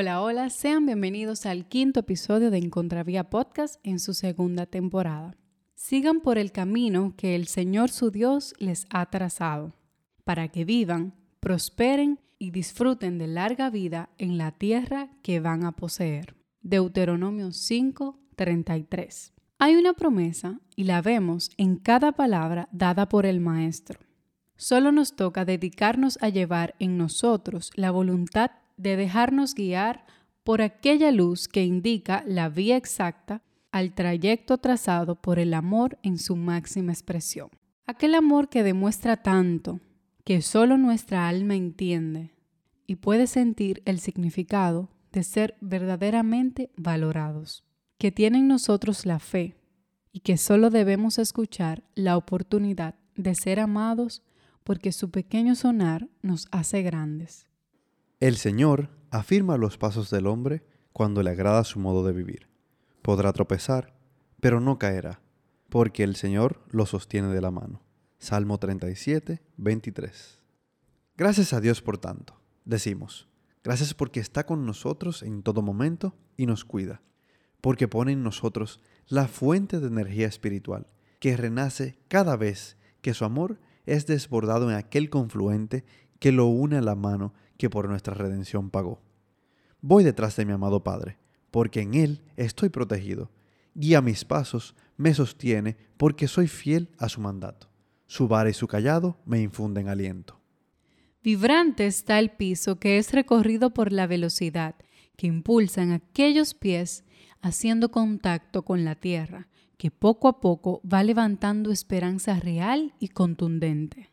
Hola, hola, sean bienvenidos al quinto episodio de Encontravía Podcast en su segunda temporada. Sigan por el camino que el Señor su Dios les ha trazado, para que vivan, prosperen y disfruten de larga vida en la tierra que van a poseer. Deuteronomio 5:33. Hay una promesa y la vemos en cada palabra dada por el Maestro. Solo nos toca dedicarnos a llevar en nosotros la voluntad de dejarnos guiar por aquella luz que indica la vía exacta al trayecto trazado por el amor en su máxima expresión. Aquel amor que demuestra tanto, que solo nuestra alma entiende y puede sentir el significado de ser verdaderamente valorados, que tiene en nosotros la fe y que solo debemos escuchar la oportunidad de ser amados porque su pequeño sonar nos hace grandes. El Señor afirma los pasos del hombre cuando le agrada su modo de vivir. Podrá tropezar, pero no caerá, porque el Señor lo sostiene de la mano. Salmo 37, 23. Gracias a Dios por tanto. Decimos, gracias porque está con nosotros en todo momento y nos cuida, porque pone en nosotros la fuente de energía espiritual que renace cada vez que su amor es desbordado en aquel confluente que lo une a la mano que por nuestra redención pagó. Voy detrás de mi amado Padre, porque en Él estoy protegido. Guía mis pasos, me sostiene, porque soy fiel a su mandato. Su vara y su callado me infunden aliento. Vibrante está el piso que es recorrido por la velocidad que impulsan aquellos pies haciendo contacto con la tierra, que poco a poco va levantando esperanza real y contundente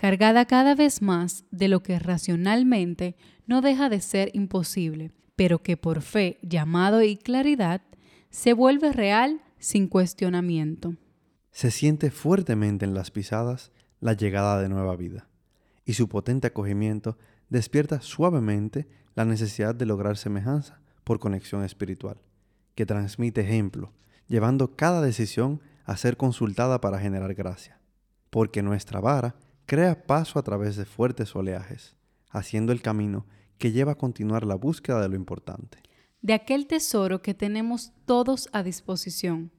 cargada cada vez más de lo que racionalmente no deja de ser imposible, pero que por fe, llamado y claridad, se vuelve real sin cuestionamiento. Se siente fuertemente en las pisadas la llegada de nueva vida, y su potente acogimiento despierta suavemente la necesidad de lograr semejanza por conexión espiritual, que transmite ejemplo, llevando cada decisión a ser consultada para generar gracia, porque nuestra vara crea paso a través de fuertes oleajes, haciendo el camino que lleva a continuar la búsqueda de lo importante. De aquel tesoro que tenemos todos a disposición,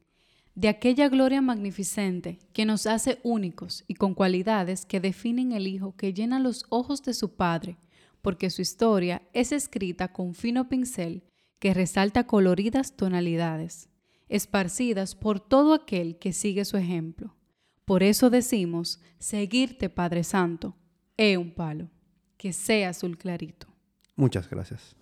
de aquella gloria magnificente que nos hace únicos y con cualidades que definen el Hijo que llena los ojos de su Padre, porque su historia es escrita con fino pincel que resalta coloridas tonalidades, esparcidas por todo aquel que sigue su ejemplo. Por eso decimos, seguirte Padre Santo, es un palo, que sea azul clarito. Muchas gracias.